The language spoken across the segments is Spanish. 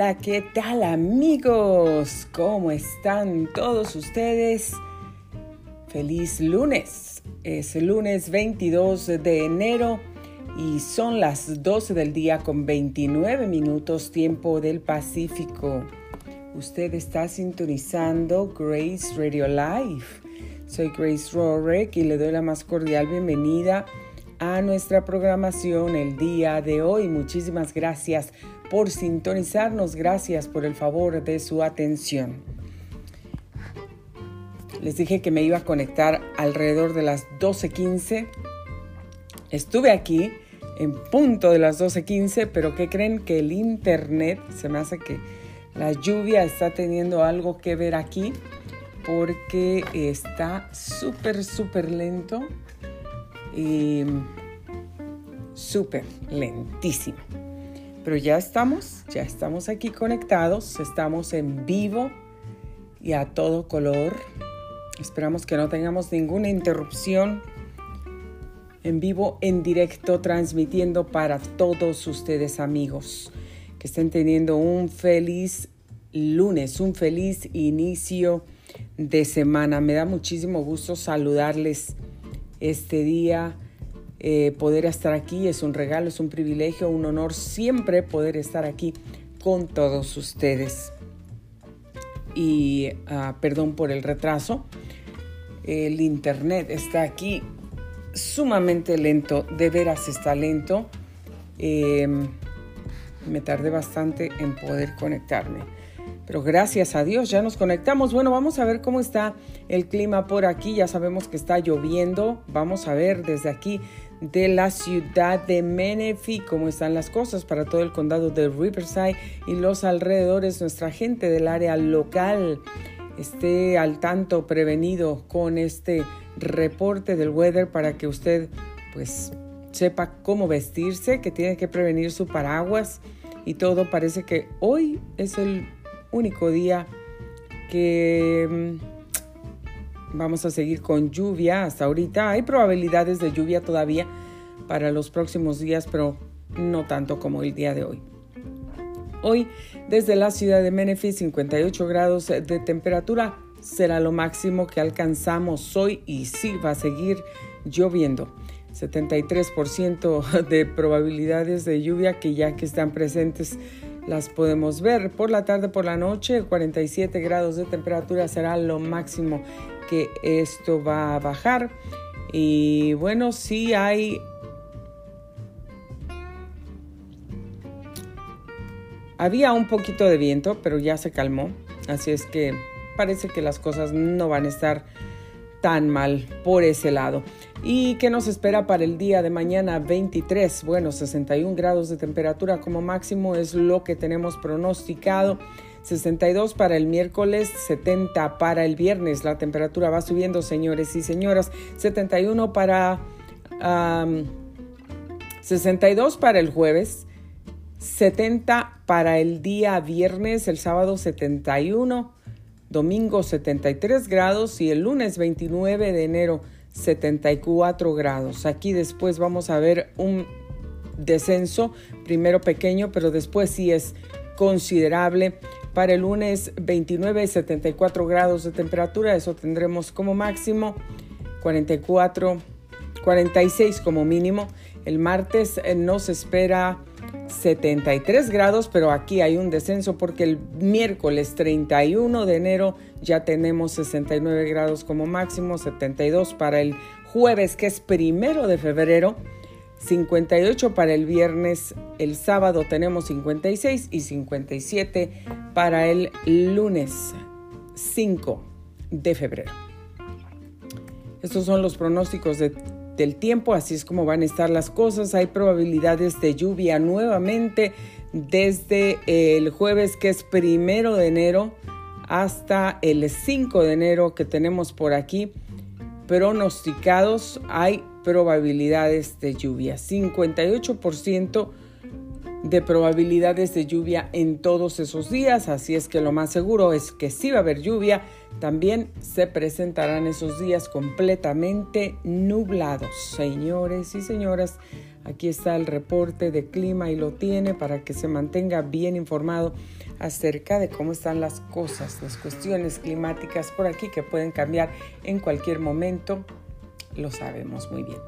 Hola, ¿qué tal amigos? ¿Cómo están todos ustedes? Feliz lunes. Es lunes 22 de enero y son las 12 del día con 29 minutos tiempo del Pacífico. Usted está sintonizando Grace Radio Live. Soy Grace Rorek y le doy la más cordial bienvenida a nuestra programación el día de hoy. Muchísimas gracias por sintonizarnos. Gracias por el favor de su atención. Les dije que me iba a conectar alrededor de las 12.15. Estuve aquí en punto de las 12.15, pero ¿qué creen? Que el internet, se me hace que la lluvia está teniendo algo que ver aquí, porque está súper, súper lento y súper lentísimo. Pero ya estamos, ya estamos aquí conectados, estamos en vivo y a todo color. Esperamos que no tengamos ninguna interrupción. En vivo, en directo, transmitiendo para todos ustedes amigos. Que estén teniendo un feliz lunes, un feliz inicio de semana. Me da muchísimo gusto saludarles este día eh, poder estar aquí es un regalo, es un privilegio, un honor siempre poder estar aquí con todos ustedes. Y ah, perdón por el retraso, el internet está aquí sumamente lento, de veras está lento. Em, me tardé bastante en poder conectarme. Pero gracias a Dios ya nos conectamos. Bueno, vamos a ver cómo está el clima por aquí. Ya sabemos que está lloviendo. Vamos a ver desde aquí de la ciudad de Menifee, cómo están las cosas para todo el condado de Riverside y los alrededores. Nuestra gente del área local esté al tanto, prevenido con este reporte del weather para que usted pues sepa cómo vestirse, que tiene que prevenir su paraguas y todo. Parece que hoy es el único día que mm, Vamos a seguir con lluvia hasta ahorita. Hay probabilidades de lluvia todavía para los próximos días, pero no tanto como el día de hoy. Hoy, desde la ciudad de Menifee, 58 grados de temperatura será lo máximo que alcanzamos hoy y sí va a seguir lloviendo. 73% de probabilidades de lluvia que ya que están presentes las podemos ver. Por la tarde, por la noche, 47 grados de temperatura será lo máximo que esto va a bajar. Y bueno, sí hay... Había un poquito de viento, pero ya se calmó. Así es que parece que las cosas no van a estar tan mal por ese lado. ¿Y qué nos espera para el día de mañana 23? Bueno, 61 grados de temperatura como máximo es lo que tenemos pronosticado. 62 para el miércoles, 70 para el viernes. La temperatura va subiendo, señores y señoras. 71 para... 62 para el jueves, 70 para el día viernes, el sábado 71, domingo 73 grados y el lunes 29 de enero 74 grados. Aquí después vamos a ver un descenso, primero pequeño, pero después sí es considerable. Para el lunes 29, 74 grados de temperatura, eso tendremos como máximo, 44, 46 como mínimo. El martes eh, nos espera 73 grados, pero aquí hay un descenso porque el miércoles 31 de enero ya tenemos 69 grados como máximo, 72 para el jueves que es primero de febrero 58 para el viernes, el sábado tenemos 56 y 57 para el lunes 5 de febrero. Estos son los pronósticos del tiempo, así es como van a estar las cosas. Hay probabilidades de lluvia nuevamente desde el jueves que es primero de enero hasta el 5 de enero que tenemos por aquí pronosticados. Hay probabilidades de lluvia. 58% de probabilidades de lluvia en todos esos días, así es que lo más seguro es que sí va a haber lluvia. También se presentarán esos días completamente nublados. Señores y señoras, aquí está el reporte de clima y lo tiene para que se mantenga bien informado acerca de cómo están las cosas, las cuestiones climáticas por aquí que pueden cambiar en cualquier momento. Lo sabemos muy bien.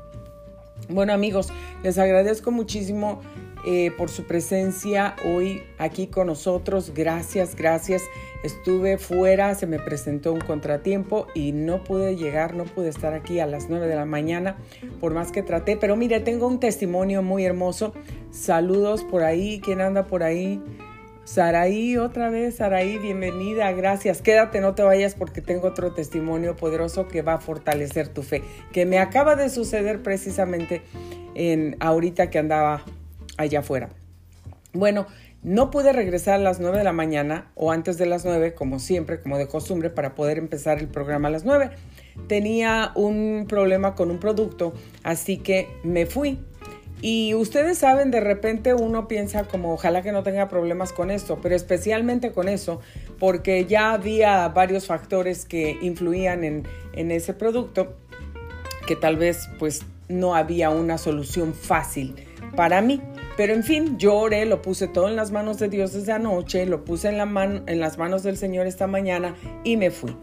Bueno amigos, les agradezco muchísimo eh, por su presencia hoy aquí con nosotros. Gracias, gracias. Estuve fuera, se me presentó un contratiempo y no pude llegar, no pude estar aquí a las 9 de la mañana, por más que traté. Pero mire, tengo un testimonio muy hermoso. Saludos por ahí, ¿quién anda por ahí? Saraí, otra vez, Saraí, bienvenida, gracias. Quédate, no te vayas porque tengo otro testimonio poderoso que va a fortalecer tu fe, que me acaba de suceder precisamente en ahorita que andaba allá afuera. Bueno, no pude regresar a las 9 de la mañana o antes de las 9, como siempre, como de costumbre, para poder empezar el programa a las 9. Tenía un problema con un producto, así que me fui y ustedes saben, de repente uno piensa como ojalá que no tenga problemas con esto, pero especialmente con eso, porque ya había varios factores que influían en, en ese producto, que tal vez pues no había una solución fácil para mí. Pero en fin, yo oré, lo puse todo en las manos de Dios desde anoche, lo puse en, en las manos del Señor esta mañana y me fui.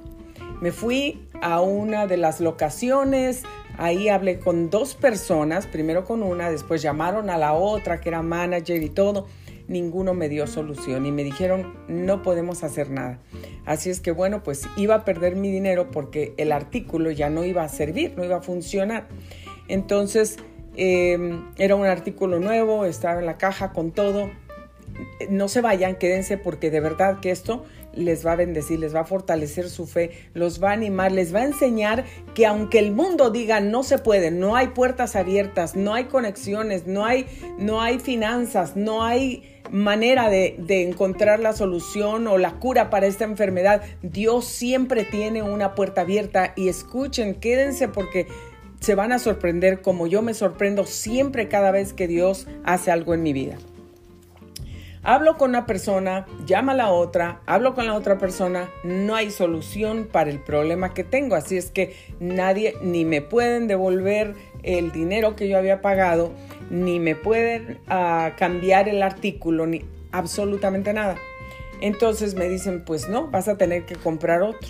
Me fui a una de las locaciones, Ahí hablé con dos personas, primero con una, después llamaron a la otra que era manager y todo. Ninguno me dio solución y me dijeron no podemos hacer nada. Así es que bueno, pues iba a perder mi dinero porque el artículo ya no iba a servir, no iba a funcionar. Entonces em, era un artículo nuevo, estaba en la caja con todo. No se vayan, quédense porque de verdad que esto les va a bendecir, les va a fortalecer su fe, los va a animar, les va a enseñar que aunque el mundo diga no se puede, no hay puertas abiertas, no hay conexiones, no hay, no hay finanzas, no hay manera de, de, encontrar la solución o la cura para esta enfermedad, Dios siempre tiene una puerta abierta y escuchen, quédense porque se van a sorprender como yo me sorprendo siempre cada vez que Dios hace algo en mi vida. Hablo con una persona, llama a la otra, hablo con la otra persona, no hay solución para el problema que tengo, así es que nadie ni me pueden devolver el dinero que yo había pagado, ni me pueden uh, cambiar el artículo, ni absolutamente nada. Entonces me dicen, pues no, vas a tener que comprar otro.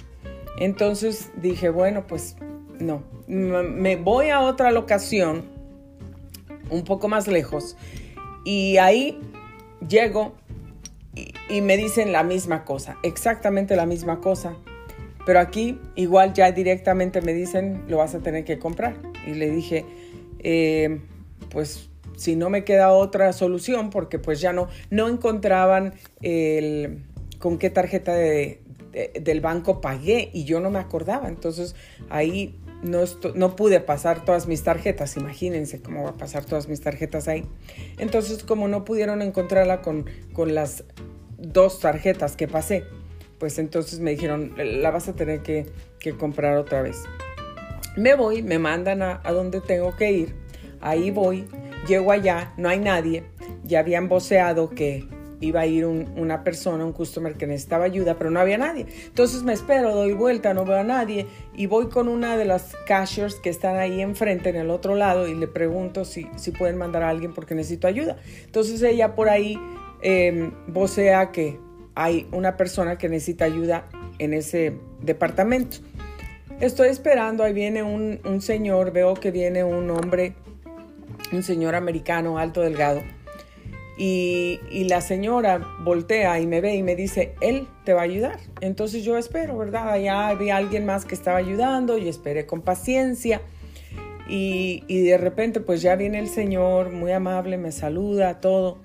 Entonces dije, bueno, pues no, me voy a otra locación, un poco más lejos, y ahí llego y, me dicen la misma cosa, exactamente la misma cosa. Pero aquí igual ya directamente me dicen, lo vas a tener que comprar. Y le dije, eh, pues si no me queda otra solución, porque pues ya no, no encontraban el, con qué tarjeta del banco pagué y yo no me acordaba. Entonces ahí no, pude pasar todas mis tarjetas, imagínense cómo va a pasar todas mis tarjetas ahí. Entonces, como no pudieron encontrarla con, con las dos tarjetas que pasé, pues entonces me dijeron, la vas a tener que, comprar otra vez. Me voy, me mandan a, a donde tengo que ir, ahí voy, llego allá, no hay nadie, ya habían voceado que iba a ir una persona, un customer que necesitaba ayuda, pero no había nadie. Entonces me espero, doy vuelta, no veo a nadie y voy con una de las cashiers que están ahí enfrente, en el otro lado, y le pregunto si, si pueden mandar a alguien porque necesito ayuda. Entonces ella por ahí eh, vocea que hay una persona que necesita ayuda en ese departamento. Estoy esperando, ahí viene un, un señor, veo que viene un hombre, un señor americano alto, delgado y, la señora voltea y me ve y me dice, él te va a ayudar. Entonces yo espero, ¿verdad? Allá había alguien más que estaba ayudando y esperé con paciencia. Y, de repente pues ya viene el Señor, muy amable, me saluda, todo.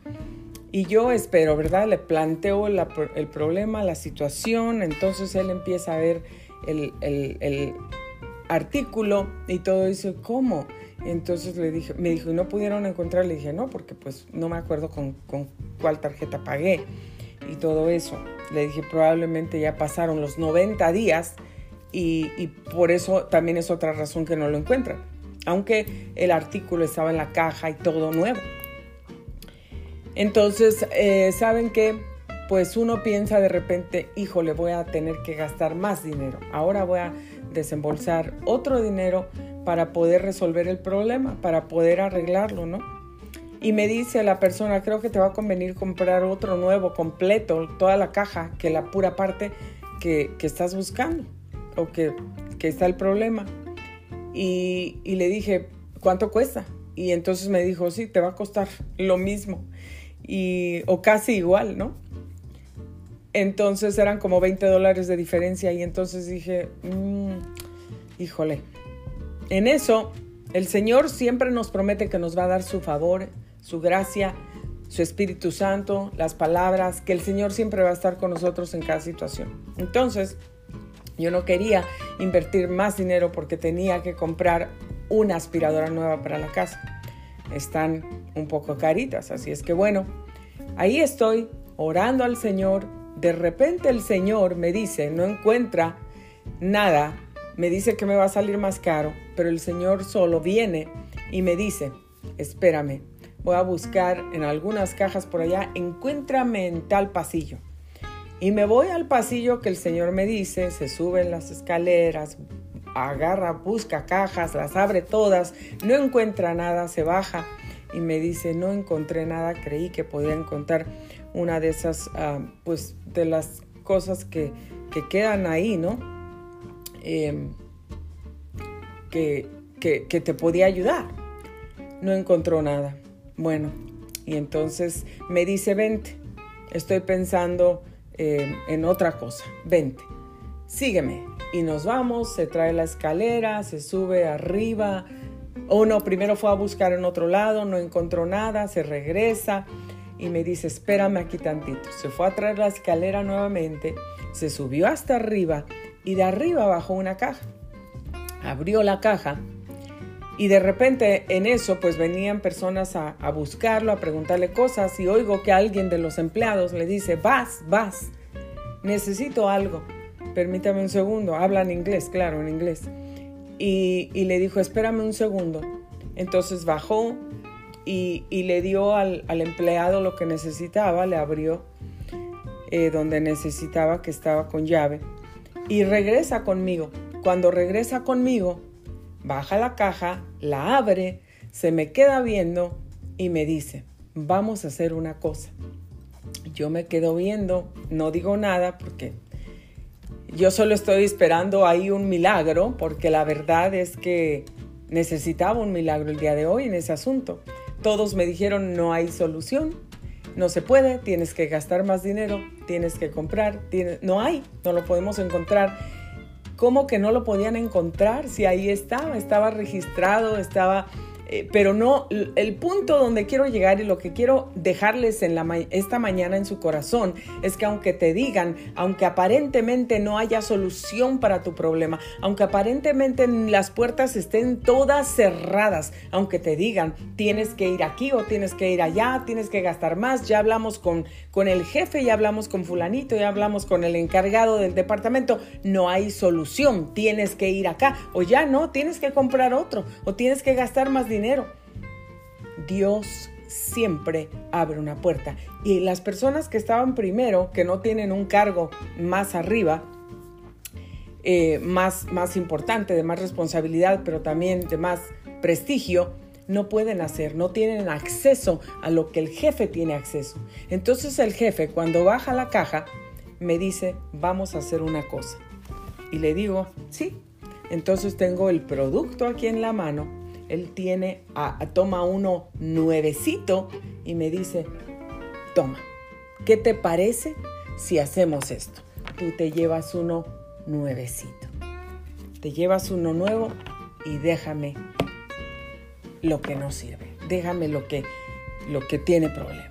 Y yo espero, ¿verdad? Le planteo el problema, la situación, entonces él empieza a ver el, el artículo y todo eso, ¿cómo? Entonces le dije, me dijo, ¿y no pudieron encontrar? Le dije, no, porque pues no me acuerdo con, cuál tarjeta pagué y todo eso. Le dije, probablemente ya pasaron los 90 días y, por eso también es otra razón que no lo encuentran. Aunque el artículo estaba en la caja y todo nuevo. Entonces, eh, ¿saben qué? pues uno piensa de repente, híjole, voy a tener que gastar más dinero. Ahora voy a desembolsar otro dinero para poder resolver el problema, para poder arreglarlo, ¿no? Y me dice la persona, creo que te va a convenir comprar otro nuevo, completo, toda la caja, que la pura parte que, estás buscando o que, que, está el problema. Y, y le dije, ¿cuánto cuesta? Y entonces me dijo, sí, te va a costar lo mismo. Y, o casi igual, ¿no? Entonces eran como 20 dólares de diferencia y entonces dije, mm, híjole, en eso el Señor siempre nos promete que nos va a dar su favor, su gracia, su Espíritu Santo, las palabras, que el Señor siempre va a estar con nosotros en cada situación. Entonces, yo no quería invertir más dinero porque tenía que comprar una aspiradora nueva para la casa. Están un poco caritas, así es que bueno, ahí estoy orando al Señor, de repente el Señor me dice, no encuentra nada, me dice que me va a salir más caro, pero el Señor solo viene y me dice, espérame, voy a buscar en algunas cajas por allá, encuéntrame en tal pasillo. Y me voy al pasillo que el Señor me dice, se suben las escaleras, agarra, busca cajas, las abre todas, no encuentra nada, se baja y me dice, no encontré nada, creí que podía encontrar una de esas, ah, pues, de las cosas que, quedan ahí, ¿no? Em, que, te podía ayudar. No encontró nada. Bueno, y entonces me dice, vente, estoy pensando em, en otra cosa, vente, sígueme. Y nos vamos, se trae la escalera, se sube arriba. O no, primero fue a buscar en otro lado, no encontró nada, se regresa y me dice, espérame aquí tantito. Se fue a traer la escalera nuevamente, se subió hasta arriba y de arriba bajó una caja. Abrió la caja y de repente en eso pues venían personas a, a, buscarlo, a preguntarle cosas y oigo que alguien de los empleados le dice, vas, vas, necesito algo, permítame un segundo, habla en inglés, claro, en inglés. Y, y le dijo, espérame un segundo. Entonces bajó, y, le dio al, empleado lo que necesitaba, le abrió eh, donde necesitaba que estaba con llave y regresa conmigo. Cuando regresa conmigo, baja la caja, la abre, se me queda viendo y me dice, vamos a hacer una cosa. Yo me quedo viendo, no digo nada porque yo solo estoy esperando ahí un milagro, porque la verdad es que necesitaba un milagro el día de hoy en ese asunto. Todos me dijeron no hay solución, no se puede, tienes que gastar más dinero, tienes que comprar, no hay, no lo podemos encontrar. ¿Cómo que no lo podían encontrar si ahí estaba? Estaba registrado, estaba eh, pero no, el punto donde quiero llegar y lo que quiero dejarles en la esta mañana en su corazón es que aunque te digan, aunque aparentemente no haya solución para tu problema, aunque aparentemente las puertas estén todas cerradas, aunque te digan, tienes que ir aquí o tienes que ir allá, tienes que gastar más, ya hablamos con, con el jefe, ya hablamos con fulanito, ya hablamos con el encargado del departamento, no hay solución, tienes que ir acá o ya no, tienes que comprar otro o tienes que gastar más dinero dinero. Dios siempre abre una puerta. Y las personas que estaban primero, que no tienen un cargo más arriba, eh, más, más importante, de más responsabilidad, pero también de más prestigio, no pueden hacer, no tienen acceso a lo que el jefe tiene acceso. Entonces el jefe, cuando baja la caja, me dice, vamos a hacer una cosa. Y le digo, sí. Entonces tengo el producto aquí en la mano él tiene, a, toma uno nuevecito y me dice, toma, ¿qué te parece si hacemos esto? Tú te llevas uno nuevecito. Te llevas uno nuevo y déjame lo que no sirve. Déjame lo que, lo que tiene problemas.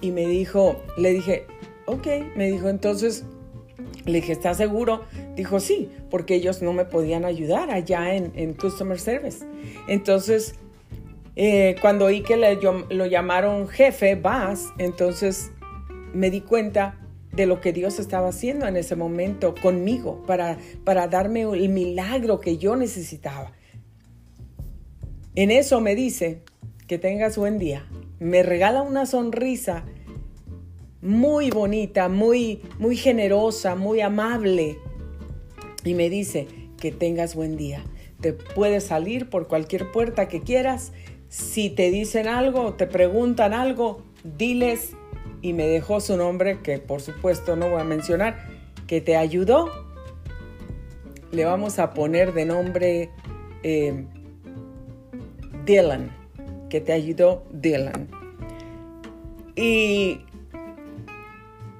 Y me dijo, le dije, ok, me dijo, entonces, le dije, ¿estás seguro? Dijo, sí, porque ellos no me podían ayudar allá en, Customer Service. Entonces, eh, cuando oí que lo llamaron jefe, Bass, entonces me di cuenta de lo que Dios estaba haciendo en ese momento conmigo para, para darme el milagro que yo necesitaba. En eso me dice que tengas buen día. Me regala una sonrisa muy bonita, muy, muy generosa, muy amable. Y me dice, que tengas buen día. Te puedes salir por cualquier puerta que quieras. Si te dicen algo, te preguntan algo, diles. Y me dejó su nombre, que por supuesto no voy a mencionar, que te ayudó. Le vamos a poner de nombre eh, Dylan, que te ayudó Dylan. Y,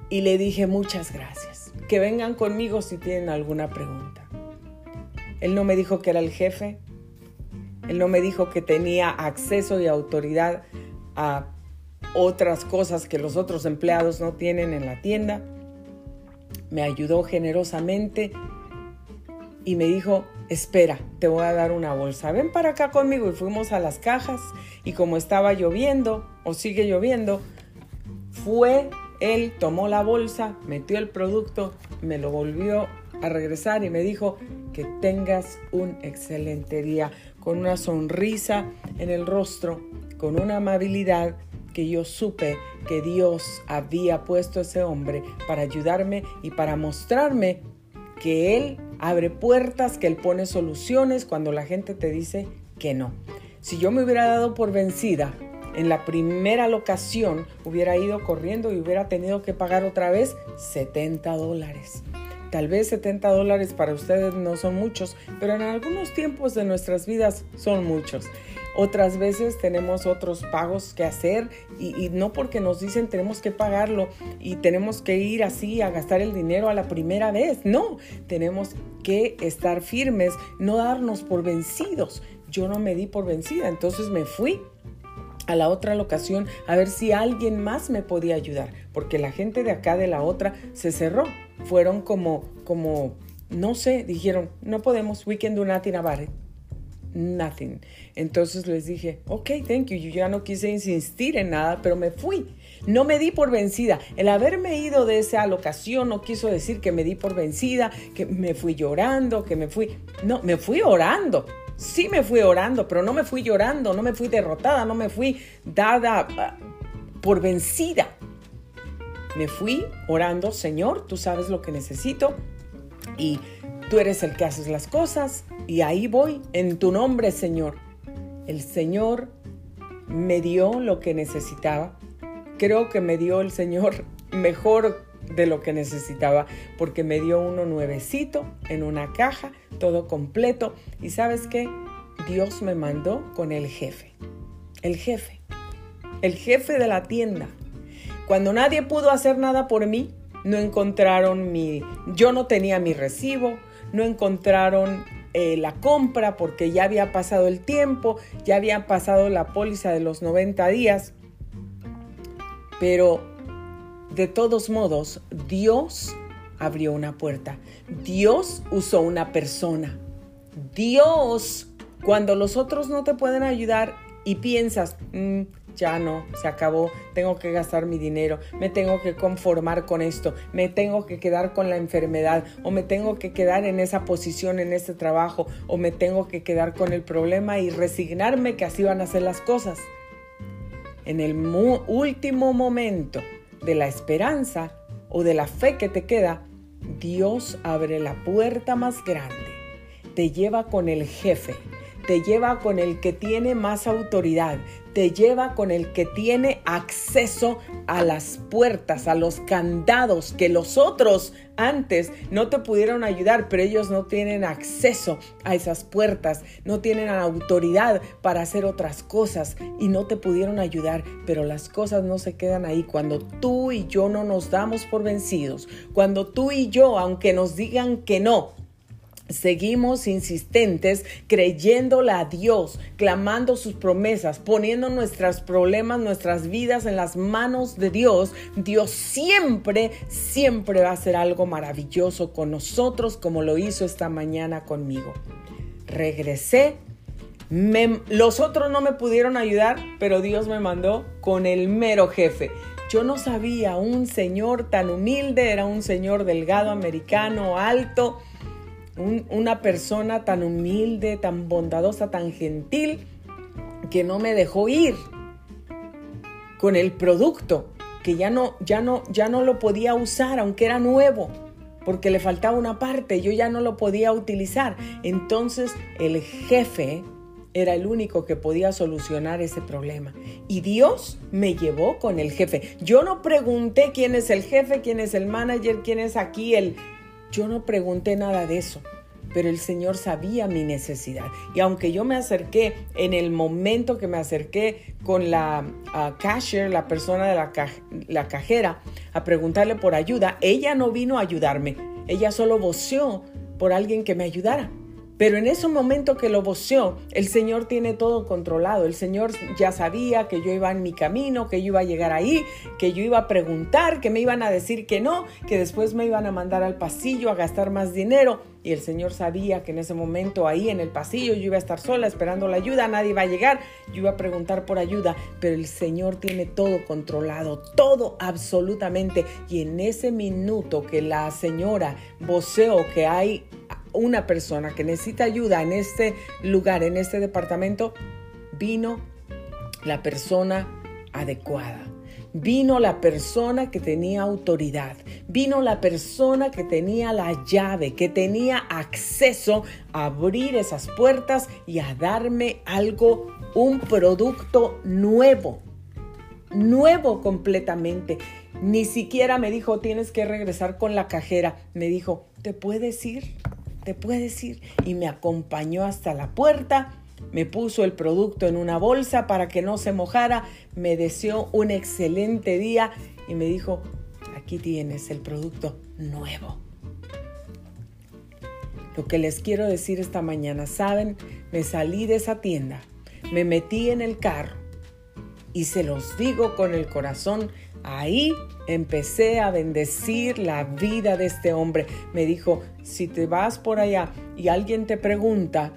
y le dije muchas gracias. Que vengan conmigo si tienen alguna pregunta. Él no me dijo que era el jefe. Él no me dijo que tenía acceso y autoridad a otras cosas que los otros empleados no tienen en la tienda. Me ayudó generosamente y me dijo, espera, te voy a dar una bolsa, ven para acá conmigo. Y fuimos a las cajas y como estaba lloviendo o sigue lloviendo, fue, él tomó la bolsa, metió el producto, me lo volvió a regresar y me dijo que tengas un excelente día, con una sonrisa en el rostro, con una amabilidad que yo supe que Dios había puesto a ese hombre para ayudarme y para mostrarme que Él abre puertas, que Él pone soluciones cuando la gente te dice que no. Si yo me hubiera dado por vencida en la primera locación, hubiera ido corriendo y hubiera tenido que pagar otra vez 70 dólares. Tal vez 70 dólares para ustedes no son muchos, pero en algunos tiempos de nuestras vidas son muchos. Otras veces tenemos otros pagos que hacer y, no porque nos dicen tenemos que pagarlo y tenemos que ir así a gastar el dinero a la primera vez. No, tenemos que estar firmes, no darnos por vencidos. Yo no me di por vencida, entonces me fui a la otra locación a ver si alguien más me podía ayudar, porque la gente de acá de la otra se cerró. Fueron como, como, no sé, dijeron, no podemos, we can do nothing about it. Nothing. Entonces les dije, ok, thank you. Yo ya no quise insistir en nada, pero me fui. No me di por vencida. El haberme ido de esa locación no quiso decir que me di por vencida, que me fui llorando, que me fui... No, me fui orando. Sí me fui orando, pero no me fui llorando, no me fui derrotada, no me fui dada ah, por vencida. Me fui orando, Señor, tú sabes lo que necesito y tú eres el que haces las cosas y ahí voy, en tu nombre, Señor. El Señor me dio lo que necesitaba. Creo que me dio el Señor mejor de lo que necesitaba porque me dio uno nuevecito en una caja, todo completo. Y sabes qué? Dios me mandó con el jefe. El jefe. El jefe de la tienda. Cuando nadie pudo hacer nada por mí, no encontraron mi... Yo no tenía mi recibo, no encontraron eh, la compra porque ya había pasado el tiempo, ya había pasado la póliza de los 90 días. Pero de todos modos, Dios abrió una puerta. Dios usó una persona. Dios, cuando los otros no te pueden ayudar y piensas, mm, ya no, se acabó, tengo que gastar mi dinero, me tengo que conformar con esto, me tengo que quedar con la enfermedad o me tengo que quedar en esa posición, en ese trabajo o me tengo que quedar con el problema y resignarme que así van a ser las cosas. En el último momento, de la esperanza o de la fe que te queda, Dios abre la puerta más grande, te lleva con el jefe, te lleva con el que tiene más autoridad, te lleva con el que tiene acceso a las puertas, a los candados que los otros antes no te pudieron ayudar, pero ellos no tienen acceso a esas puertas, no tienen autoridad para hacer otras cosas y no te pudieron ayudar, pero las cosas no se quedan ahí. Cuando tú y yo no nos damos por vencidos, cuando tú y yo, aunque nos digan que no, Seguimos insistentes creyéndole a Dios, clamando sus promesas, poniendo nuestros problemas, nuestras vidas en las manos de Dios. Dios siempre, siempre va a hacer algo maravilloso con nosotros como lo hizo esta mañana conmigo. Regresé, los otros no me pudieron ayudar, pero Dios me mandó con el mero jefe. Yo no sabía, un señor tan humilde, era un señor delgado, americano, alto una persona tan humilde, tan bondadosa, tan gentil, que no me dejó ir con el producto que ya no, ya no, ya no lo podía usar, aunque era nuevo, porque le faltaba una parte, yo ya no lo podía utilizar. Entonces el jefe era el único que podía solucionar ese problema. Y Dios me llevó con el jefe. Yo no pregunté quién es el jefe, quién es el manager, quién es aquí el... Yo no pregunté nada de eso pero el Señor sabía mi necesidad. Y aunque yo me acerqué, en el momento que me acerqué con la uh, cashier, la persona de la, la, cajera, a preguntarle por ayuda, ella no vino a ayudarme, ella solo voceó por alguien que me ayudara. Pero en ese momento que lo voceó, el Señor tiene todo controlado. El Señor ya sabía que yo iba en mi camino, que yo iba a llegar ahí, que yo iba a preguntar, que me iban a decir que no, que después me iban a mandar al pasillo a gastar más dinero. Y el Señor sabía que en ese momento ahí en el pasillo yo iba a estar sola esperando la ayuda, nadie iba a llegar, yo iba a preguntar por ayuda, pero el Señor tiene todo controlado, todo absolutamente. Y en ese minuto que la señora voceó que hay una persona que necesita ayuda en este lugar, en este departamento, vino la persona adecuada. Vino la persona que tenía autoridad, vino la persona que tenía la llave, que tenía acceso a abrir esas puertas y a darme algo, un producto nuevo, nuevo completamente. Ni siquiera me dijo, tienes que regresar con la cajera. Me dijo, ¿te puedes ir? ¿Te puedes ir? Y me acompañó hasta la puerta, me puso el producto en una bolsa para que no se mojara, me deseó un excelente día y me dijo, aquí tienes el producto nuevo. Lo que les quiero decir esta mañana, ¿saben? Me salí de esa tienda, me metí en el carro y se los digo con el corazón, ahí empecé a bendecir la vida de este hombre. Me dijo, si te vas por allá y alguien te pregunta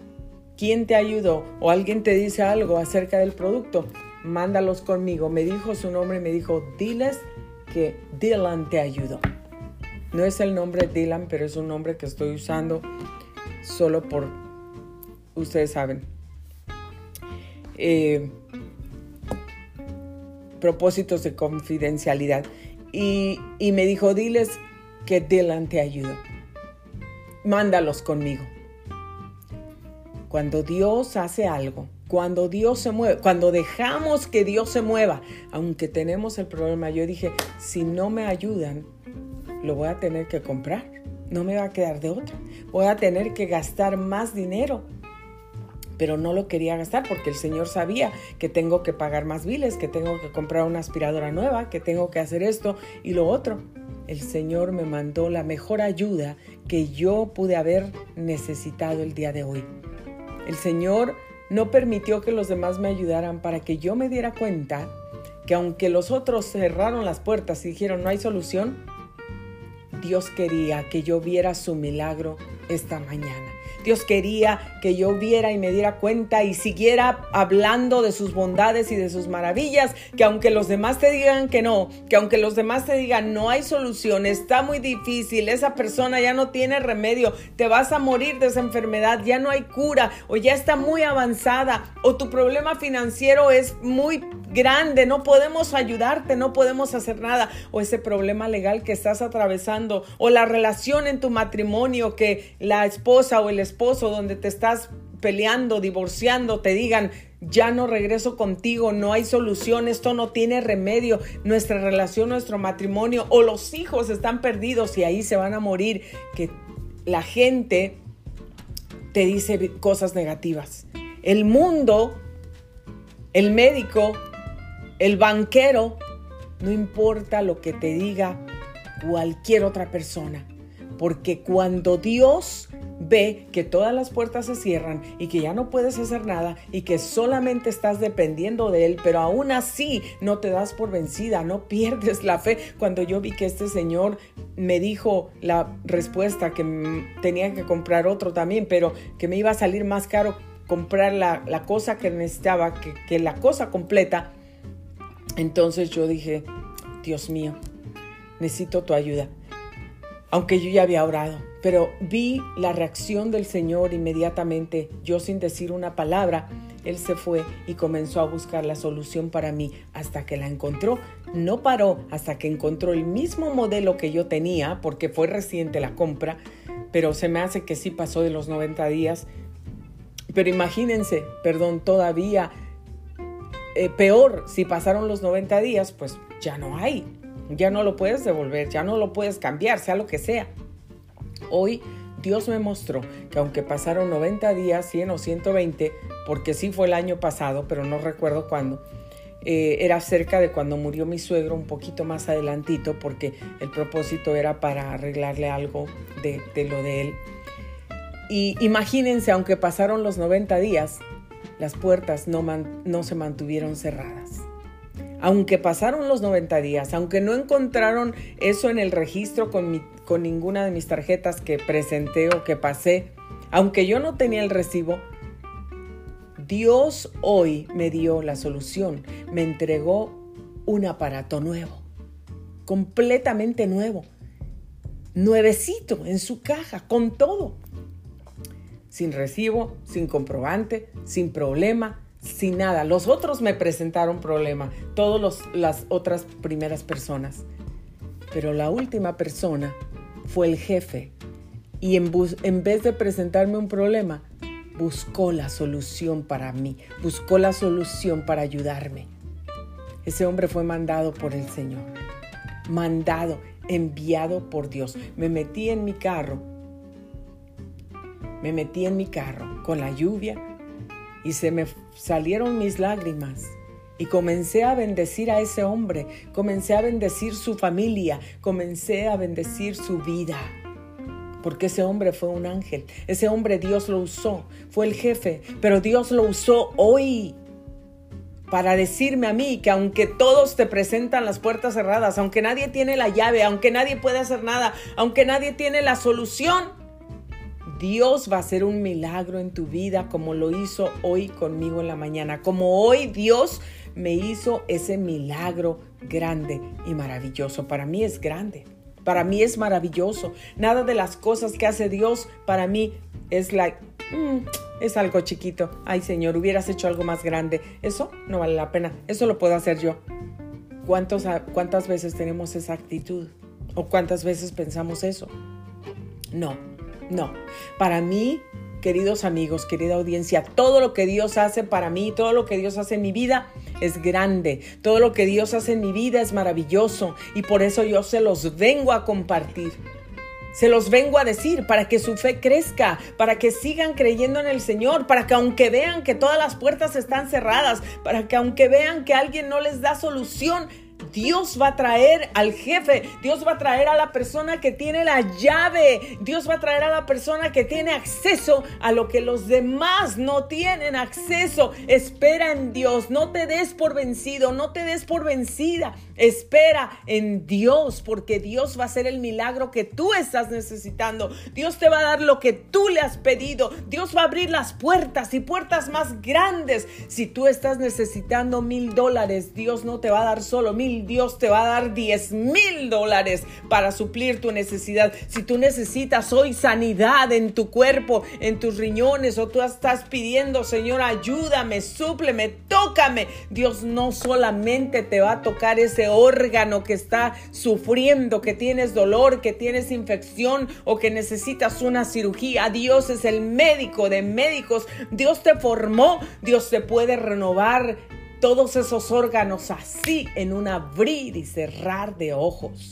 quién te ayudó o alguien te dice algo acerca del producto, mándalos conmigo. Me dijo su nombre, me dijo, diles que Dylan te ayudó. No es el nombre Dylan, pero es un nombre que estoy usando solo por, ustedes saben, eh, propósitos de confidencialidad y, me dijo, diles que Dylan te. Mándalos conmigo. Cuando Dios hace algo, cuando Dios se mueve, cuando dejamos que Dios se mueva, aunque tenemos el problema, yo dije, si no me ayudan, lo voy a tener que comprar. No me va a quedar de otra. Voy a tener que gastar más dinero pero no lo quería gastar porque el Señor sabía que tengo que pagar más biles, que tengo que comprar una aspiradora nueva, que tengo que hacer esto y lo otro. El Señor me mandó la mejor ayuda que yo pude haber necesitado el día de hoy. El Señor no permitió que los demás me ayudaran para que yo me diera cuenta que aunque los otros cerraron las puertas y dijeron no hay solución, Dios quería que yo viera su milagro esta mañana. Dios quería que yo viera y me diera cuenta y siguiera hablando de sus bondades y de sus maravillas, que aunque los demás te digan que no, que aunque los demás te digan no hay solución, está muy difícil, esa persona ya no tiene remedio, te vas a morir de esa enfermedad, ya no hay cura o ya está muy avanzada o tu problema financiero es muy grande, no podemos ayudarte, no podemos hacer nada o ese problema legal que estás atravesando o la relación en tu matrimonio que la esposa o el esposo esposo, donde te estás peleando, divorciando, te digan, ya no regreso contigo, no hay solución, esto no tiene remedio, nuestra relación, nuestro matrimonio o los hijos están perdidos y ahí se van a morir, que la gente te dice cosas negativas. El mundo, el médico, el banquero, no importa lo que te diga cualquier otra persona, porque cuando Dios ve que todas las puertas se cierran y que ya no puedes hacer nada y que solamente estás dependiendo de Él, pero aún así no te das por vencida, no pierdes la fe. Cuando yo vi que este señor me dijo la respuesta que tenía que comprar otro también, pero que me iba a salir más caro comprar la, cosa que necesitaba que, que la cosa completa, entonces yo dije, Dios mío, necesito tu ayuda, aunque yo ya había orado pero vi la reacción del Señor inmediatamente, yo sin decir una palabra, él se fue y comenzó a buscar la solución para mí hasta que la encontró. No paró hasta que encontró el mismo modelo que yo tenía, porque fue reciente la compra, pero se me hace que sí pasó de los 90 días. Pero imagínense, perdón, todavía eh, peor, si pasaron los 90 días, pues ya no hay, ya no lo puedes devolver, ya no lo puedes cambiar, sea lo que sea. Hoy Dios me mostró que aunque pasaron 90 días, 100 o 120, porque sí fue el año pasado, pero no recuerdo cuándo, eh, era cerca de cuando murió mi suegro, un poquito más adelantito, porque el propósito era para arreglarle algo de, lo de él. Y imagínense, aunque pasaron los 90 días, las puertas no, no se mantuvieron cerradas aunque pasaron los 90 días, aunque no encontraron eso en el registro con, con ninguna de mis tarjetas que presenté o que pasé, aunque yo no tenía el recibo, Dios hoy me dio la solución, me entregó un aparato nuevo, completamente nuevo, nuevecito en su caja, con todo, sin recibo, sin comprobante, sin problema, sin nada. Los otros me presentaron problema, todas las otras primeras personas. Pero la última persona fue el jefe y en, en vez de presentarme un problema, buscó la solución para mí, buscó la solución para ayudarme. Ese hombre fue mandado por el Señor, mandado, enviado por Dios. Me metí en mi carro, me metí en mi carro con la lluvia, y se me salieron mis lágrimas. Y comencé a bendecir a ese hombre, comencé a bendecir su familia, comencé a bendecir su vida. Porque ese hombre fue un ángel, ese hombre Dios lo usó, fue el jefe, pero Dios lo usó hoy para decirme a mí que aunque todos te presentan las puertas cerradas, aunque nadie tiene la llave, aunque nadie puede hacer nada, aunque nadie tiene la solución, Dios va a hacer un milagro en tu vida como lo hizo hoy conmigo en la mañana, como hoy Dios me hizo ese milagro grande y maravilloso. Para mí es grande, para mí es maravilloso. Nada de las cosas que hace Dios para mí es like, mm, es algo chiquito. Ay Señor, hubieras hecho algo más grande. Eso no vale la pena, eso lo puedo hacer yo. ¿Cuántos, ¿Cuántas veces tenemos esa actitud? ¿O cuántas veces pensamos eso? No. No, para mí, queridos amigos, querida audiencia, todo lo que Dios hace para mí, todo lo que Dios hace en mi vida es grande. Todo lo que Dios hace en mi vida es maravilloso y por eso yo se los vengo a compartir. Se los vengo a decir para que su fe crezca, para que sigan creyendo en el Señor, para que aunque vean que todas las puertas están cerradas, para que aunque vean que alguien no les da solución, Dios va a traer al jefe, Dios va a traer a la persona que tiene la llave, Dios va a traer a la persona que tiene acceso a lo que los demás no tienen acceso. Espera en Dios, no te des por vencido, no te des por vencida. Espera en Dios porque Dios va a hacer el milagro que tú estás necesitando. Dios te va a dar lo que tú le has pedido. Dios va a abrir las puertas y puertas más grandes. Si tú estás necesitando mil dólares, Dios no te va a dar solo mil Dios te va a dar 10 mil dólares para suplir tu necesidad. Si tú necesitas hoy sanidad en tu cuerpo, en tus riñones, o tú estás pidiendo, Señor, ayúdame, súpleme, tócame. Dios no solamente te va a tocar ese órgano que está sufriendo, que tienes dolor, que tienes infección o que necesitas una cirugía. Dios es el médico de médicos. Dios te formó, Dios te puede renovar todos esos órganos así en un abrir y cerrar de ojos.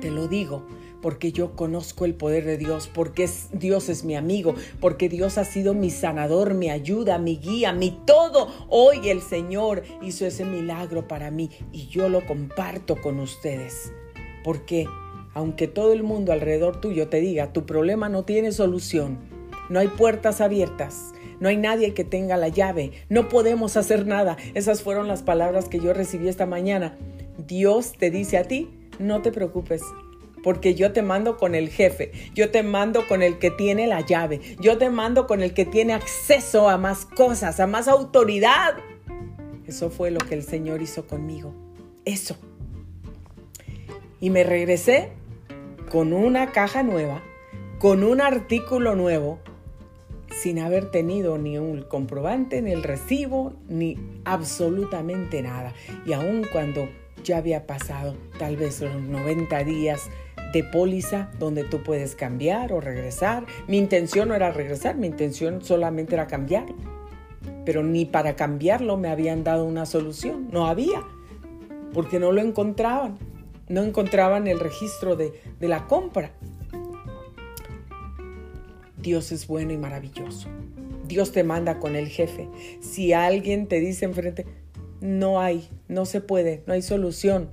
Te lo digo porque yo conozco el poder de Dios, porque Dios es mi amigo, porque Dios ha sido mi sanador, mi ayuda, mi guía, mi todo. Hoy el Señor hizo ese milagro para mí y yo lo comparto con ustedes. Porque aunque todo el mundo alrededor tuyo te diga, tu problema no tiene solución, no hay puertas abiertas, no hay nadie que tenga la llave, no podemos hacer nada. Esas fueron las palabras que yo recibí esta mañana. Dios te dice a ti, no te preocupes, porque yo te mando con el jefe, yo te mando con el que tiene la llave, yo te mando con el que tiene acceso a más cosas, a más autoridad. Eso fue lo que el Señor hizo conmigo. Eso. Y me regresé con una caja nueva, con un artículo nuevo, sin haber tenido ni un comprobante, ni el recibo, ni absolutamente nada. Y aun cuando ya había pasado tal vez los 90 días de póliza donde tú puedes cambiar o regresar. Mi intención no era regresar, mi intención solamente era cambiarlo. Pero ni para cambiarlo me habían dado una solución, no había, porque no lo encontraban, no encontraban el registro de, de la compra. Dios es bueno y maravilloso. Dios te manda con el jefe. Si alguien te dice enfrente, no hay, no se puede, no hay solución,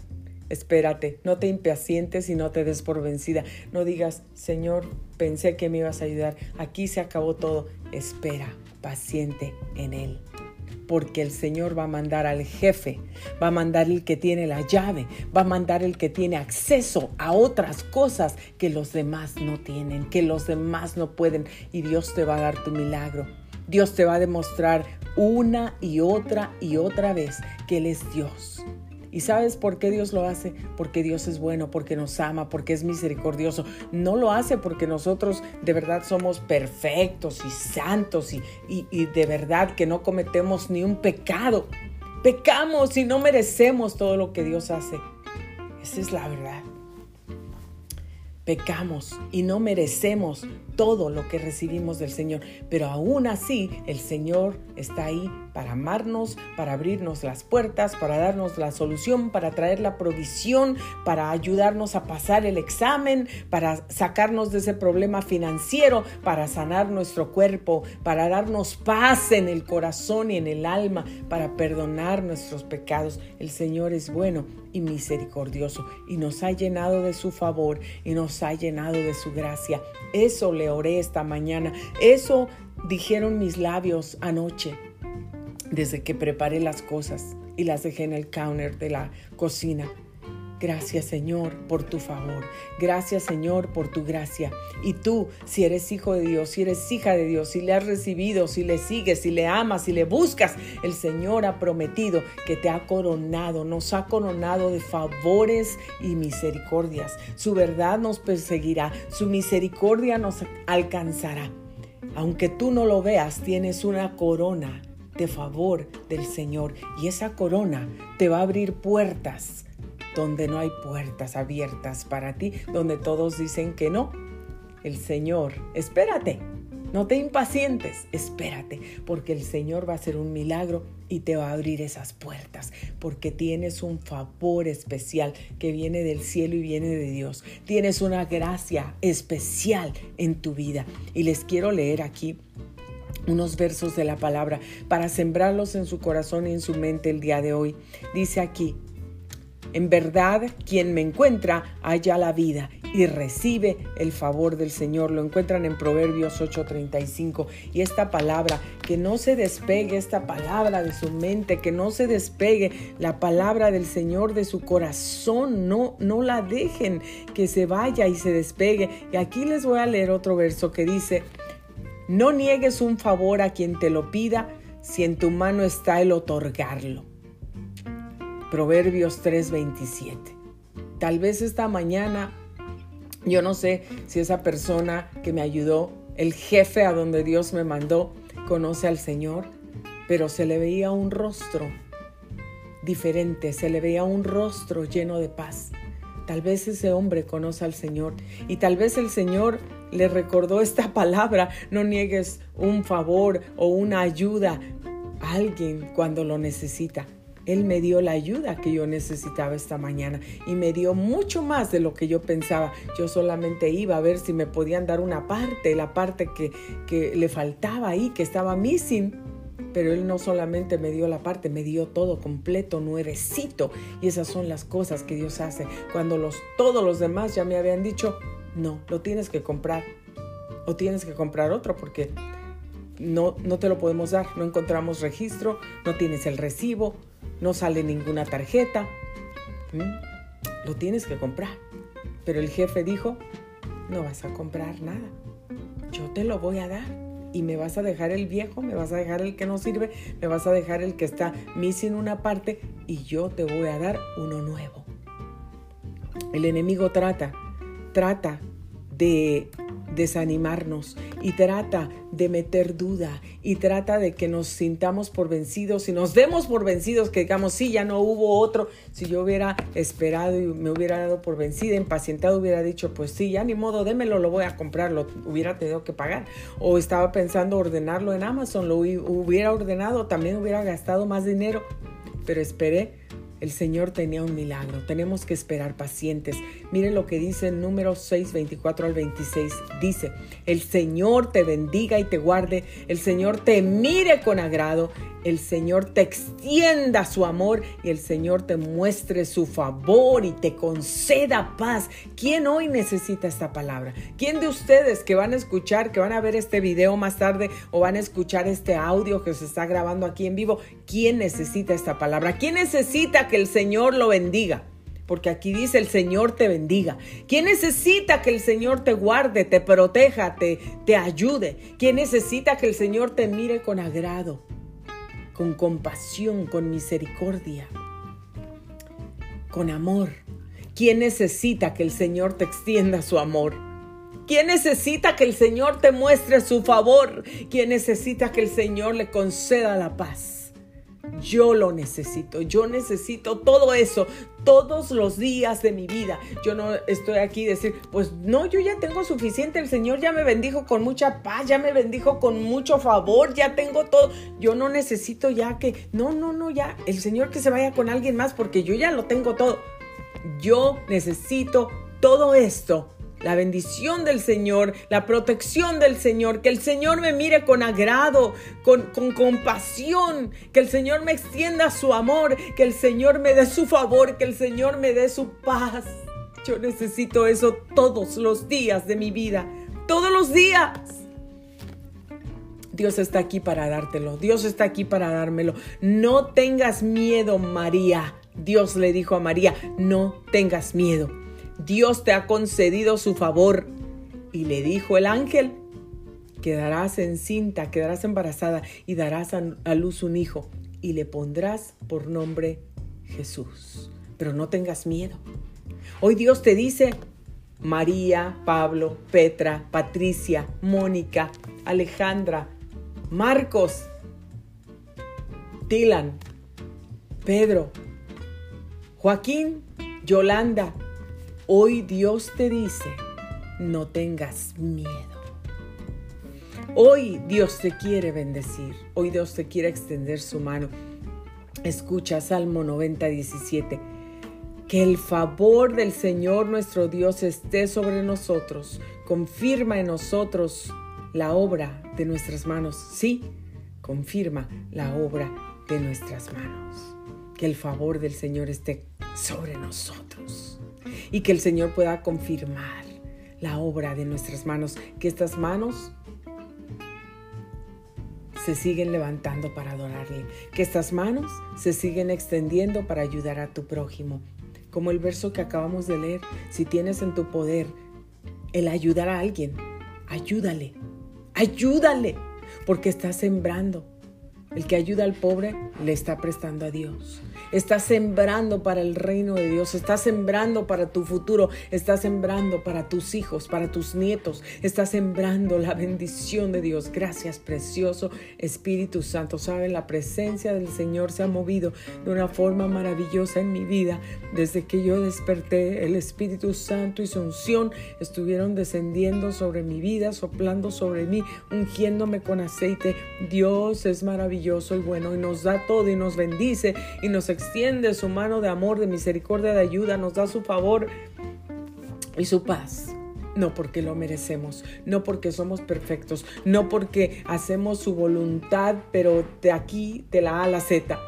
espérate, no te impacientes y no te des por vencida. No digas, Señor, pensé que me ibas a ayudar, aquí se acabó todo. Espera, paciente en Él. Porque el Señor va a mandar al jefe, va a mandar el que tiene la llave, va a mandar el que tiene acceso a otras cosas que los demás no tienen, que los demás no pueden. Y Dios te va a dar tu milagro. Dios te va a demostrar una y otra y otra vez que Él es Dios ¿Y sabes por qué Dios lo hace? Porque Dios es bueno, porque nos ama, porque es misericordioso. No lo hace porque nosotros de verdad somos perfectos y santos y, y, de verdad que no cometemos ni un pecado. Pecamos y no merecemos todo lo que Dios hace. Esa es la verdad pecamos y no merecemos todo lo que recibimos del Señor, pero aún así el Señor está ahí para amarnos, para abrirnos las puertas, para darnos la solución, para traer la provisión, para ayudarnos a pasar el examen, para sacarnos de ese problema financiero, para sanar nuestro cuerpo, para darnos paz en el corazón y en el alma, para perdonar nuestros pecados. El Señor es bueno y misericordioso y nos ha llenado de su favor y nos ha llenado de su gracia. Eso le oré esta mañana, eso dijeron mis labios anoche desde que preparé las cosas y las dejé en el counter de la cocina. Gracias Señor por tu favor. Gracias Señor por tu gracia. Y tú, si eres hijo de Dios, si eres hija de Dios, si le has recibido, si le sigues, si le amas, si le buscas, el Señor ha prometido que te ha coronado, nos ha coronado de favores y misericordias. Su verdad nos perseguirá, su misericordia nos alcanzará. Aunque tú no lo veas, tienes una corona de favor del Señor y esa corona te va a abrir puertas donde no hay puertas abiertas para ti, donde todos dicen que no. El Señor, espérate, no te impacientes, espérate, porque el Señor va a hacer un milagro y te va a abrir esas puertas, porque tienes un favor especial que viene del cielo y viene de Dios. Tienes una gracia especial en tu vida. Y les quiero leer aquí unos versos de la palabra para sembrarlos en su corazón y en su mente el día de hoy. Dice aquí, en verdad, quien me encuentra halla la vida y recibe el favor del Señor. Lo encuentran en Proverbios 8:35. Y esta palabra, que no se despegue esta palabra de su mente, que no se despegue la palabra del Señor de su corazón. No, no la dejen que se vaya y se despegue. Y aquí les voy a leer otro verso que dice, no niegues un favor a quien te lo pida si en tu mano está el otorgarlo. Proverbios 3:27. Tal vez esta mañana, yo no sé si esa persona que me ayudó, el jefe a donde Dios me mandó, conoce al Señor, pero se le veía un rostro diferente, se le veía un rostro lleno de paz. Tal vez ese hombre conoce al Señor y tal vez el Señor le recordó esta palabra, no niegues un favor o una ayuda a alguien cuando lo necesita. Él me dio la ayuda que yo necesitaba esta mañana y me dio mucho más de lo que yo pensaba. Yo solamente iba a ver si me podían dar una parte, la parte que, le faltaba ahí, que estaba missing. Pero Él no solamente me dio la parte, me dio todo completo, nuevecito. Y esas son las cosas que Dios hace. Cuando los, todos los demás ya me habían dicho, no, lo tienes que comprar. O tienes que comprar otro porque no, no te lo podemos dar. No encontramos registro, no tienes el recibo, no sale ninguna tarjeta. Lo tienes que comprar. Pero el jefe dijo, no vas a comprar nada. Yo te lo voy a dar y me vas a dejar el viejo, me vas a dejar el que no sirve, me vas a dejar el que está missing una parte y yo te voy a dar uno nuevo. El enemigo trata, trata de desanimarnos y trata de meter duda y trata de que nos sintamos por vencidos y nos demos por vencidos, que digamos, sí, ya no hubo otro. Si yo hubiera esperado y me hubiera dado por vencida, impacientado, hubiera dicho, pues sí, ya ni modo, démelo, lo voy a comprar, lo hubiera tenido que pagar. O estaba pensando ordenarlo en Amazon, lo hubiera ordenado, también hubiera gastado más dinero, pero esperé el Señor tenía un milagro. Tenemos que esperar pacientes. Miren lo que dice en número 6, 24 al 26. Dice, el Señor te bendiga y te guarde. El Señor te mire con agrado el Señor te extienda su amor y el Señor te muestre su favor y te conceda paz. ¿Quién hoy necesita esta palabra? ¿Quién de ustedes que van a escuchar, que van a ver este video más tarde o van a escuchar este audio que se está grabando aquí en vivo, quién necesita esta palabra? ¿Quién necesita que el Señor lo bendiga? porque aquí dice el Señor te bendiga. ¿Quién necesita que el Señor te guarde, te proteja, te, te ayude? ¿Quién necesita que el Señor te mire con agrado? con compasión, con misericordia, con amor. ¿Quién necesita que el Señor te extienda su amor? ¿Quién necesita que el Señor te muestre su favor? ¿Quién necesita que el Señor le conceda la paz? Yo lo necesito, yo necesito todo eso todos los días de mi vida. Yo no estoy aquí decir, pues no, yo ya tengo suficiente, el Señor ya me bendijo con mucha paz, ya me bendijo con mucho favor, ya tengo todo. Yo no necesito ya que, no, no, no, ya, el Señor que se vaya con alguien más porque yo ya lo tengo todo. Yo necesito todo esto la bendición del Señor, la protección del Señor, que el Señor me mire con agrado, con, con, compasión, que el Señor me extienda su amor, que el Señor me dé su favor, que el Señor me dé su paz. Yo necesito eso todos los días de mi vida, todos los días. Dios está aquí para dártelo, Dios está aquí para dármelo. No tengas miedo, María. Dios le dijo a María, no tengas miedo. Dios te ha concedido su favor. Y le dijo el ángel, quedarás encinta, quedarás embarazada y darás a, luz un hijo y le pondrás por nombre Jesús. Pero no tengas miedo. Hoy Dios te dice, María, Pablo, Petra, Patricia, Mónica, Alejandra, Marcos, Dylan, Pedro, Joaquín, Yolanda, Hoy Dios te dice, no tengas miedo. Hoy Dios te quiere bendecir. Hoy Dios te quiere extender su mano. Escucha Salmo 90, 17. Que el favor del Señor nuestro Dios esté sobre nosotros. Confirma en nosotros la obra de nuestras manos. Sí, confirma la obra de nuestras manos. Que el favor del Señor esté sobre nosotros y que el Señor pueda confirmar la obra de nuestras manos, que estas manos se siguen levantando para adorarle, que estas manos se siguen extendiendo para ayudar a tu prójimo. Como el verso que acabamos de leer, si tienes en tu poder el ayudar a alguien, ayúdale, ayúdale, porque estás sembrando. El que ayuda al pobre le está prestando a Dios. Estás sembrando para el reino de Dios, estás sembrando para tu futuro, estás sembrando para tus hijos, para tus nietos, estás sembrando la bendición de Dios. Gracias, precioso Espíritu Santo. Saben, la presencia del Señor se ha movido de una forma maravillosa en mi vida. Desde que yo desperté, el Espíritu Santo y su unción estuvieron descendiendo sobre mi vida, soplando sobre mí, ungiéndome con aceite. Dios es maravilloso y bueno y nos da todo y nos bendice y nos su mano de amor, de misericordia, de ayuda, nos da su favor y su paz. No porque lo merecemos, no porque somos perfectos, no porque hacemos su voluntad, pero de aquí, de la A a la Z.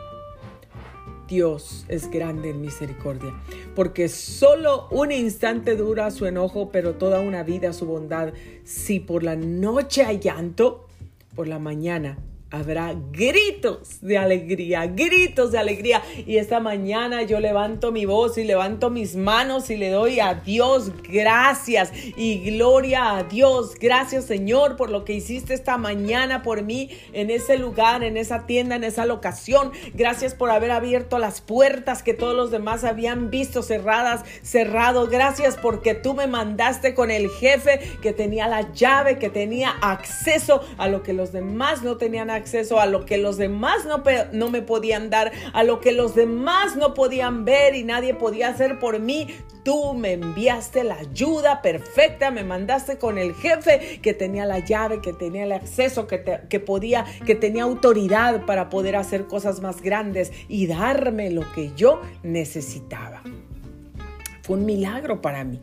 Dios es grande en misericordia, porque solo un instante dura su enojo, pero toda una vida su bondad. Si por la noche hay llanto, por la mañana habrá gritos de alegría, gritos de alegría. Y esta mañana yo levanto mi voz y levanto mis manos y le doy a Dios gracias y gloria a Dios. Gracias Señor por lo que hiciste esta mañana por mí en ese lugar, en esa tienda, en esa locación. Gracias por haber abierto las puertas que todos los demás habían visto cerradas, cerrado. Gracias porque tú me mandaste con el jefe que tenía la llave, que tenía acceso a lo que los demás no tenían acceso acceso a lo que los demás no, no me podían dar, a lo que los demás no podían ver y nadie podía hacer por mí. Tú me enviaste la ayuda perfecta, me mandaste con el jefe que tenía la llave, que tenía el acceso, que, que podía, que tenía autoridad para poder hacer cosas más grandes y darme lo que yo necesitaba. Fue un milagro para mí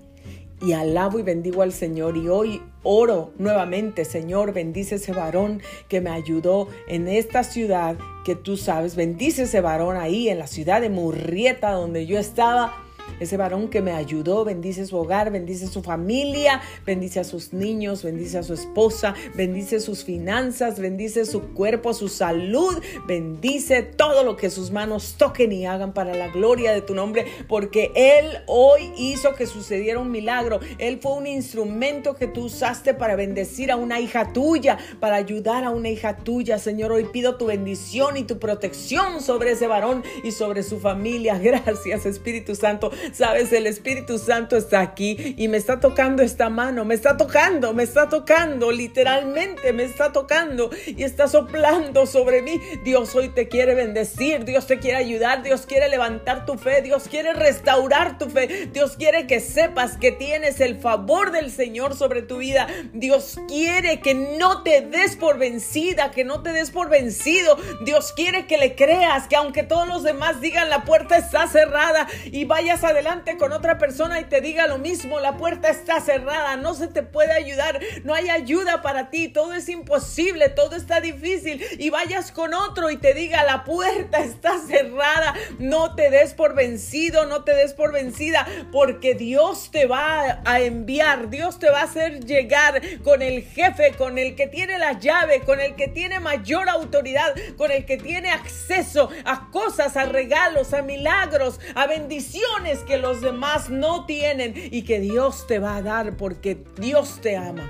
y alabo y bendigo al Señor. Y hoy oro nuevamente, Señor, bendice ese varón que me ayudó en esta ciudad que tú sabes. Bendice ese varón ahí en la ciudad de Murrieta donde yo estaba ese varón que me ayudó, bendice su hogar, bendice su familia, bendice a sus niños, bendice a su esposa, bendice sus finanzas, bendice su cuerpo, su salud, bendice todo lo que sus manos toquen y hagan para la gloria de tu nombre, porque Él hoy hizo que sucediera un milagro. Él fue un instrumento que tú usaste para bendecir a una hija tuya, para ayudar a una hija tuya. Señor, hoy pido tu bendición y tu protección sobre ese varón y sobre su familia. Gracias, Espíritu Santo. Sabes, el Espíritu Santo está aquí y me está tocando esta mano, me está tocando, me está tocando, literalmente me está tocando y está soplando sobre mí. Dios hoy te quiere bendecir, Dios te quiere ayudar, Dios quiere levantar tu fe, Dios quiere restaurar tu fe, Dios quiere que sepas que tienes el favor del Señor sobre tu vida. Dios quiere que no te des por vencida, que no te des por vencido. Dios quiere que le creas, que aunque todos los demás digan la puerta está cerrada y vayas a adelante con otra persona y te diga lo mismo, la puerta está cerrada, no se te puede ayudar, no hay ayuda para ti, todo es imposible, todo está difícil y vayas con otro y te diga la puerta está cerrada, no te des por vencido, no te des por vencida, porque Dios te va a enviar, Dios te va a hacer llegar con el jefe, con el que tiene la llave, con el que tiene mayor autoridad, con el que tiene acceso a cosas, a regalos, a milagros, a bendiciones que los demás no tienen y que Dios te va a dar porque Dios te ama.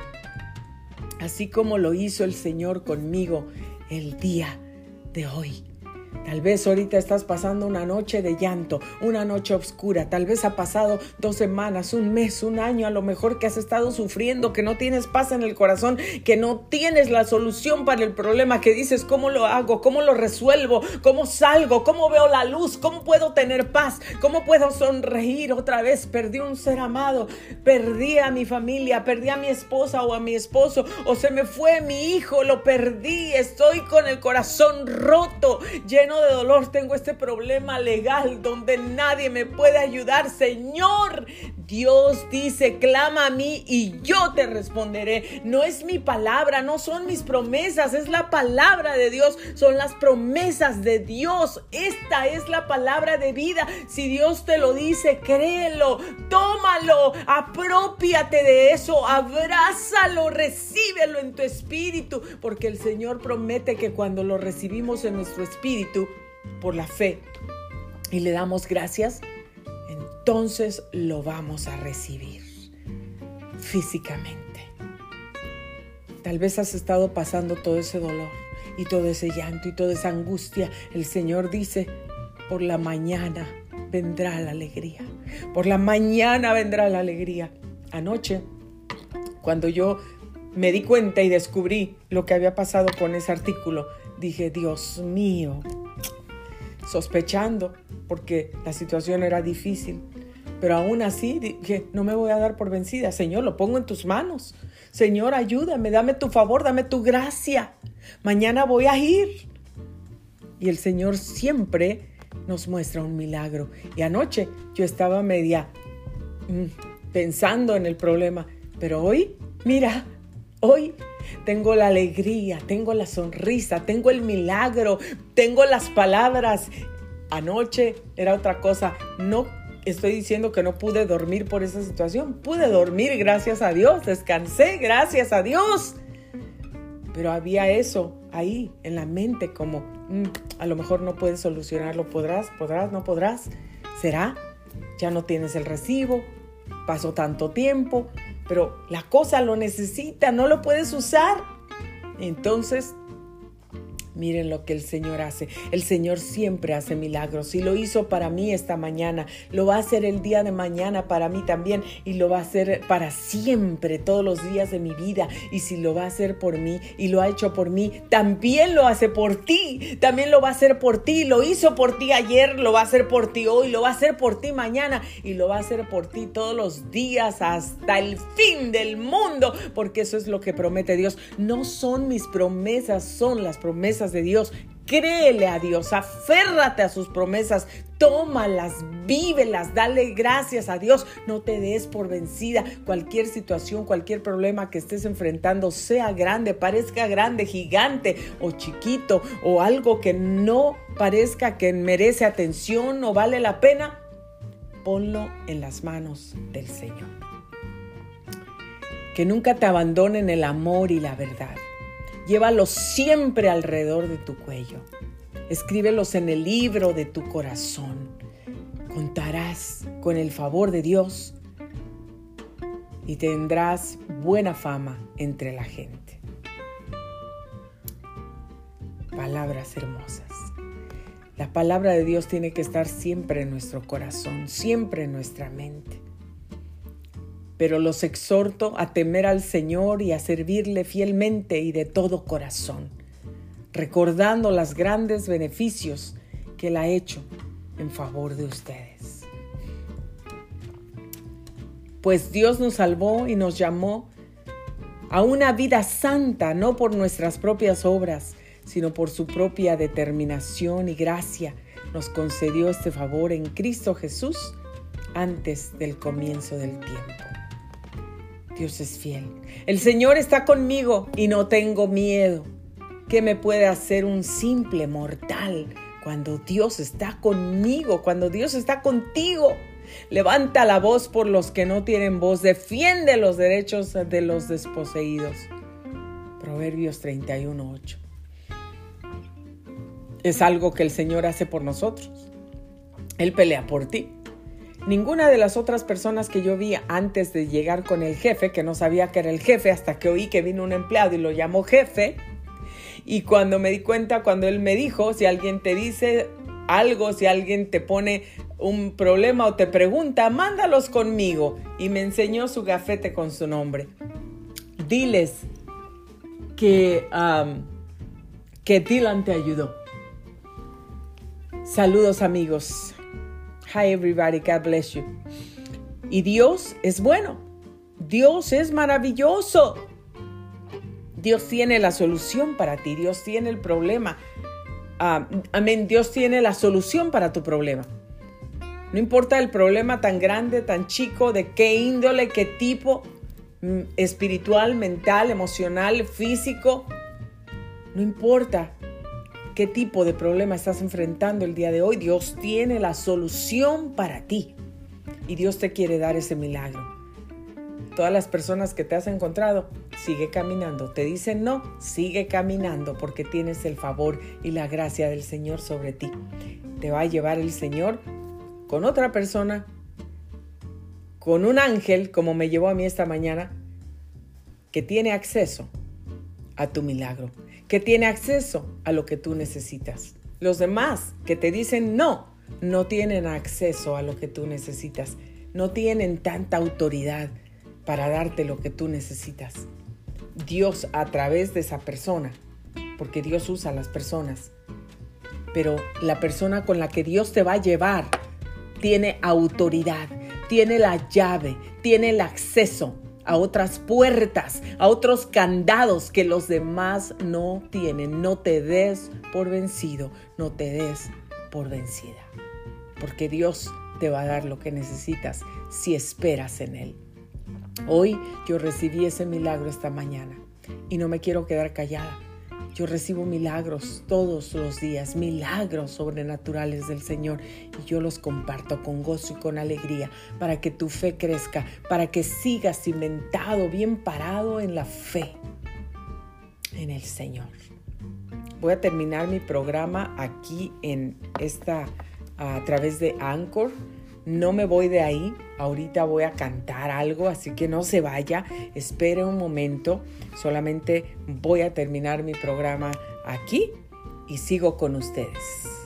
Así como lo hizo el Señor conmigo el día de hoy. Tal vez ahorita estás pasando una noche de llanto, una noche oscura. Tal vez ha pasado dos semanas, un mes, un año, a lo mejor que has estado sufriendo, que no tienes paz en el corazón, que no tienes la solución para el problema, que dices, ¿cómo lo hago? ¿Cómo lo resuelvo? ¿Cómo salgo? ¿Cómo veo la luz? ¿Cómo puedo tener paz? ¿Cómo puedo sonreír otra vez? Perdí un ser amado, perdí a mi familia, perdí a mi esposa o a mi esposo, o se me fue mi hijo, lo perdí, estoy con el corazón roto lleno de dolor, tengo este problema legal donde nadie me puede ayudar. Señor, Dios dice, clama a mí y yo te responderé. No es mi palabra, no son mis promesas, es la palabra de Dios, son las promesas de Dios. Esta es la palabra de vida. Si Dios te lo dice, créelo, tómalo, apropiate de eso, abrázalo, recíbelo en tu espíritu, porque el Señor promete que cuando lo recibimos en nuestro espíritu, por la fe y le damos gracias, entonces lo vamos a recibir físicamente. Tal vez has estado pasando todo ese dolor y todo ese llanto y toda esa angustia. El Señor dice, por la mañana vendrá la alegría. Por la mañana vendrá la alegría. Anoche, cuando yo me di cuenta y descubrí lo que había pasado con ese artículo, dije, Dios mío, sospechando, porque la situación era difícil. Pero aún así dije, no me voy a dar por vencida. Señor, lo pongo en tus manos. Señor, ayúdame, dame tu favor, dame tu gracia. Mañana voy a ir. Y el Señor siempre nos muestra un milagro. Y anoche yo estaba media mm, pensando en el problema. Pero hoy, mira, hoy tengo la alegría, tengo la sonrisa, tengo el milagro, tengo las palabras. Anoche era otra cosa, no estoy diciendo que no pude dormir por esa situación, pude dormir gracias a Dios, descansé gracias a Dios. pero había eso ahí en la mente como, mm, a lo mejor no puedes solucionarlo, podrás, podrás, no podrás, será, ya no tienes el recibo, pasó tanto tiempo, pero la cosa lo necesita, no lo puedes usar. Entonces Miren lo que el Señor hace. El Señor siempre hace milagros. Y lo hizo para mí esta mañana. Lo va a hacer el día de mañana para mí también. Y lo va a hacer para siempre, todos los días de mi vida. Y si lo va a hacer por mí y lo ha hecho por mí, también lo hace por ti. También lo va a hacer por ti. Lo hizo por ti ayer, lo va a hacer por ti hoy, lo va a hacer por ti mañana. Y lo va a hacer por ti todos los días hasta el fin del mundo. Porque eso es lo que promete Dios. No son mis promesas, son las promesas de Dios. Créele a Dios, aférrate a sus promesas, tómalas, vívelas, dale gracias a Dios. No te des por vencida. Cualquier situación, cualquier problema que estés enfrentando, sea grande, parezca grande, gigante o chiquito, o algo que no parezca que merece atención o vale la pena, ponlo en las manos del Señor. Que nunca te abandonen el amor y la verdad. Llévalos siempre alrededor de tu cuello. Escríbelos en el libro de tu corazón. Contarás con el favor de Dios y tendrás buena fama entre la gente. Palabras hermosas. La palabra de Dios tiene que estar siempre en nuestro corazón, siempre en nuestra mente pero los exhorto a temer al Señor y a servirle fielmente y de todo corazón, recordando los grandes beneficios que Él ha hecho en favor de ustedes. Pues Dios nos salvó y nos llamó a una vida santa, no por nuestras propias obras, sino por su propia determinación y gracia. Nos concedió este favor en Cristo Jesús antes del comienzo del tiempo. Dios es fiel. El Señor está conmigo y no tengo miedo. ¿Qué me puede hacer un simple mortal cuando Dios está conmigo, cuando Dios está contigo? Levanta la voz por los que no tienen voz, defiende los derechos de los desposeídos. Proverbios 31:8. Es algo que el Señor hace por nosotros. Él pelea por ti. Ninguna de las otras personas que yo vi antes de llegar con el jefe, que no sabía que era el jefe hasta que oí que vino un empleado y lo llamó jefe, y cuando me di cuenta, cuando él me dijo, si alguien te dice algo, si alguien te pone un problema o te pregunta, mándalos conmigo. Y me enseñó su gafete con su nombre. Diles que, que Dylan te ayudó. Saludos amigos. Hi everybody, God bless you. Y Dios es bueno. Dios es maravilloso. Dios tiene la solución para ti. Dios tiene el problema. Ah, amén. Dios tiene la solución para tu problema. No importa el problema tan grande, tan chico, de qué índole, qué tipo, mm, espiritual, mental, emocional, físico. No importa qué tipo de problema estás enfrentando el día de hoy, Dios tiene la solución para ti. Y Dios te quiere dar ese milagro. Todas las personas que te has encontrado, sigue caminando. Te dicen no, sigue caminando porque tienes el favor y la gracia del Señor sobre ti. Te va a llevar el Señor con otra persona, con un ángel, como me llevó a mí esta mañana, que tiene acceso a tu milagro que tiene acceso a lo que tú necesitas. Los demás que te dicen no, no tienen acceso a lo que tú necesitas. No tienen tanta autoridad para darte lo que tú necesitas. Dios a través de esa persona, porque Dios usa a las personas, pero la persona con la que Dios te va a llevar tiene autoridad, tiene la llave, tiene el acceso a otras puertas, a otros candados que los demás no tienen. No te des por vencido, no te des por vencida, porque Dios te va a dar lo que necesitas si esperas en Él. Hoy yo recibí ese milagro esta mañana y no me quiero quedar callada yo recibo milagros todos los días, milagros sobrenaturales del Señor y yo los comparto con gozo y con alegría para que tu fe crezca, para que sigas cimentado, bien parado en la fe. en el Señor. Voy a terminar mi programa aquí en esta a través de Anchor. No me voy de ahí, ahorita voy a cantar algo, así que no se vaya, espere un momento, solamente voy a terminar mi programa aquí y sigo con ustedes.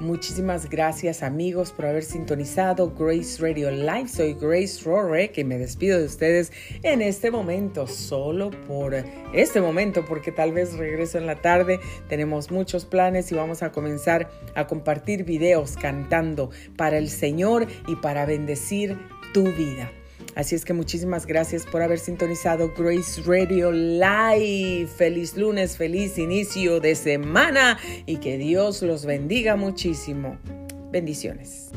Muchísimas gracias amigos por haber sintonizado Grace Radio Live. Soy Grace Rorek y me despido de ustedes en este momento, solo por este momento, porque tal vez regreso en la tarde. Tenemos muchos planes y vamos a comenzar a compartir videos cantando para el Señor y para bendecir tu vida. Así es que muchísimas gracias por haber sintonizado Grace Radio Live. Feliz lunes, feliz inicio de semana y que Dios los bendiga muchísimo. Bendiciones.